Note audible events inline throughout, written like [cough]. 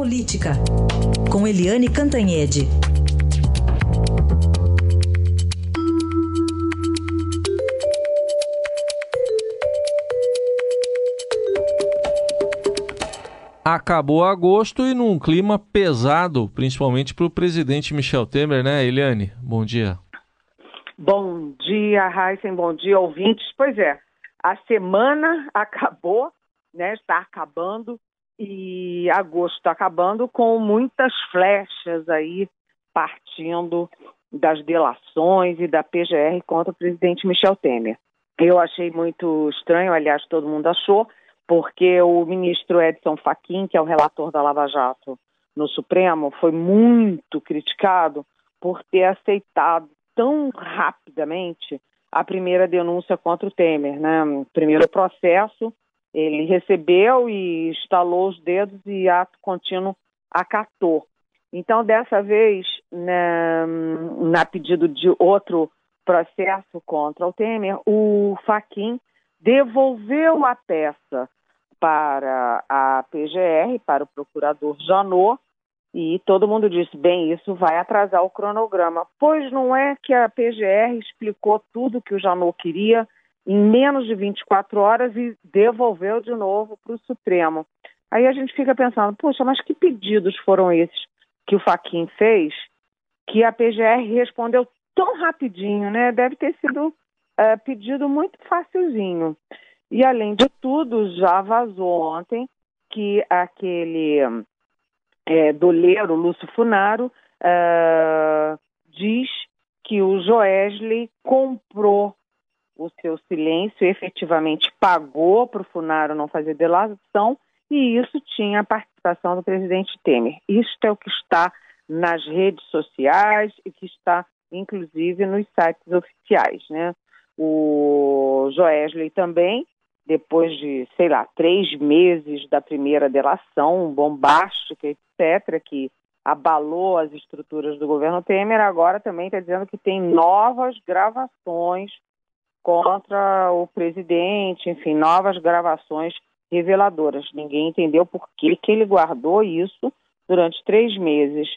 Política, com Eliane Cantanhede. Acabou agosto e num clima pesado, principalmente para o presidente Michel Temer, né, Eliane? Bom dia. Bom dia, Heisen, bom dia, ouvintes. Pois é, a semana [laughs] acabou, né, está acabando, e agosto está acabando com muitas flechas aí partindo das delações e da PGR contra o presidente Michel Temer. Eu achei muito estranho, aliás, todo mundo achou, porque o ministro Edson Fachin, que é o relator da Lava Jato no Supremo, foi muito criticado por ter aceitado tão rapidamente a primeira denúncia contra o Temer, né? Primeiro processo, ele recebeu e estalou os dedos e ato contínuo acatou. Então, dessa vez, né, na pedido de outro processo contra o Temer, o Faquin devolveu a peça para a PGR, para o procurador Janot, e todo mundo disse: bem, isso vai atrasar o cronograma. Pois não é que a PGR explicou tudo que o Janot queria em menos de 24 horas e devolveu de novo para o Supremo. Aí a gente fica pensando: poxa, mas que pedidos foram esses que o Faquin fez que a PGR respondeu tão rapidinho, né? Deve ter sido é, pedido muito facilzinho. E além de tudo, já vazou ontem que aquele é, doleiro Lúcio Funaro é, diz que o Joesley comprou o seu silêncio, efetivamente pagou para o Funaro não fazer delação, e isso tinha a participação do presidente Temer. Isso é o que está nas redes sociais e que está, inclusive, nos sites oficiais. Né? O Joesley também depois de, sei lá, três meses da primeira delação bombástica, etc., que abalou as estruturas do governo Temer, agora também está dizendo que tem novas gravações contra o presidente, enfim, novas gravações reveladoras. Ninguém entendeu por que, que ele guardou isso durante três meses.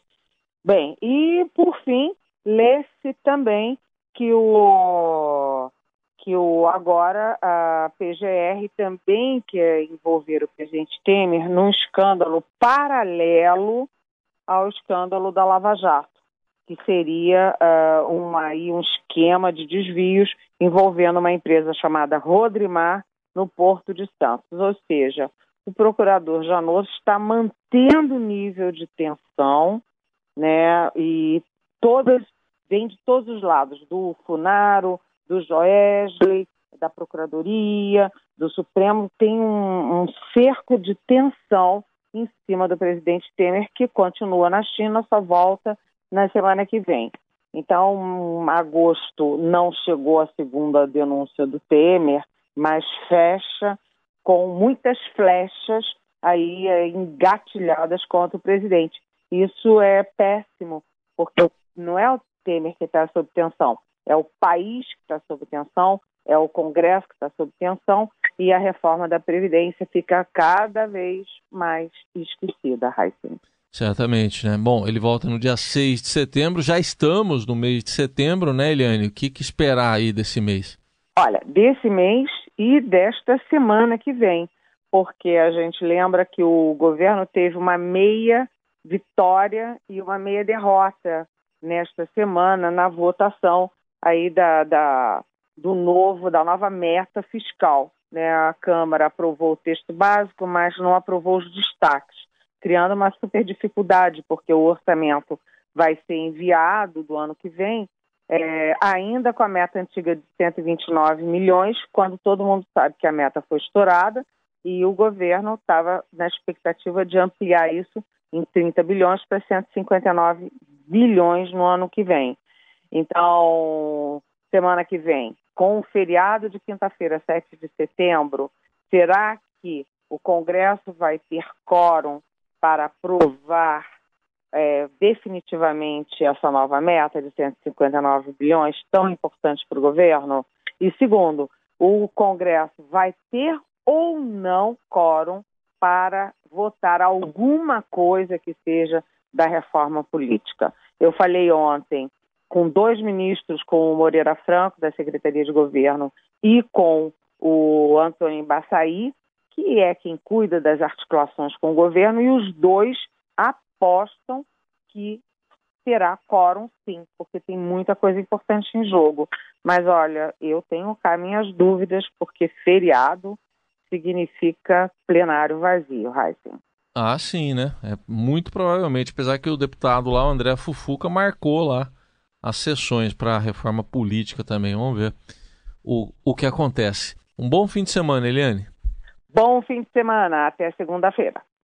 Bem, e por fim, lê-se também que o que o, agora a PGR também quer envolver o presidente Temer num escândalo paralelo ao escândalo da Lava Jato, que seria uh, uma, aí, um esquema de desvios envolvendo uma empresa chamada Rodrimar no Porto de Santos. Ou seja, o procurador Janot está mantendo o nível de tensão, né? E todas, vem de todos os lados, do Funaro, do Joesley, da Procuradoria, do Supremo, tem um, um cerco de tensão em cima do presidente Temer, que continua na China, só volta na semana que vem. Então, agosto não chegou a segunda denúncia do Temer, mas fecha com muitas flechas aí é, engatilhadas contra o presidente. Isso é péssimo, porque não é o Temer que está sob tensão, é o país que está sob tensão, é o Congresso que está sob tensão e a reforma da Previdência fica cada vez mais esquecida, Heisen. Certamente, né? Bom, ele volta no dia 6 de setembro, já estamos no mês de setembro, né, Eliane? O que, que esperar aí desse mês? Olha, desse mês e desta semana que vem, porque a gente lembra que o governo teve uma meia vitória e uma meia derrota nesta semana na votação aí da, da, do novo, da nova meta fiscal. Né? A Câmara aprovou o texto básico, mas não aprovou os destaques, criando uma super dificuldade, porque o orçamento vai ser enviado do ano que vem, é, ainda com a meta antiga de 129 milhões, quando todo mundo sabe que a meta foi estourada e o governo estava na expectativa de ampliar isso em 30 bilhões para 159 bilhões no ano que vem. Então, semana que vem, com o feriado de quinta-feira, 7 de setembro, será que o Congresso vai ter quórum para aprovar é, definitivamente essa nova meta de 159 bilhões, tão importante para o governo? E segundo, o Congresso vai ter ou não quórum para votar alguma coisa que seja da reforma política. Eu falei ontem com dois ministros, com o Moreira Franco, da Secretaria de Governo, e com o Antônio Baçaí, que é quem cuida das articulações com o governo, e os dois apostam que terá quórum sim, porque tem muita coisa importante em jogo. Mas olha, eu tenho cá minhas dúvidas, porque feriado significa plenário vazio, Heisen. Ah, sim, né? É muito provavelmente, apesar que o deputado lá, o André Fufuca, marcou lá as sessões para a reforma política também. Vamos ver o, o que acontece. Um bom fim de semana, Eliane. Bom fim de semana. Até segunda-feira.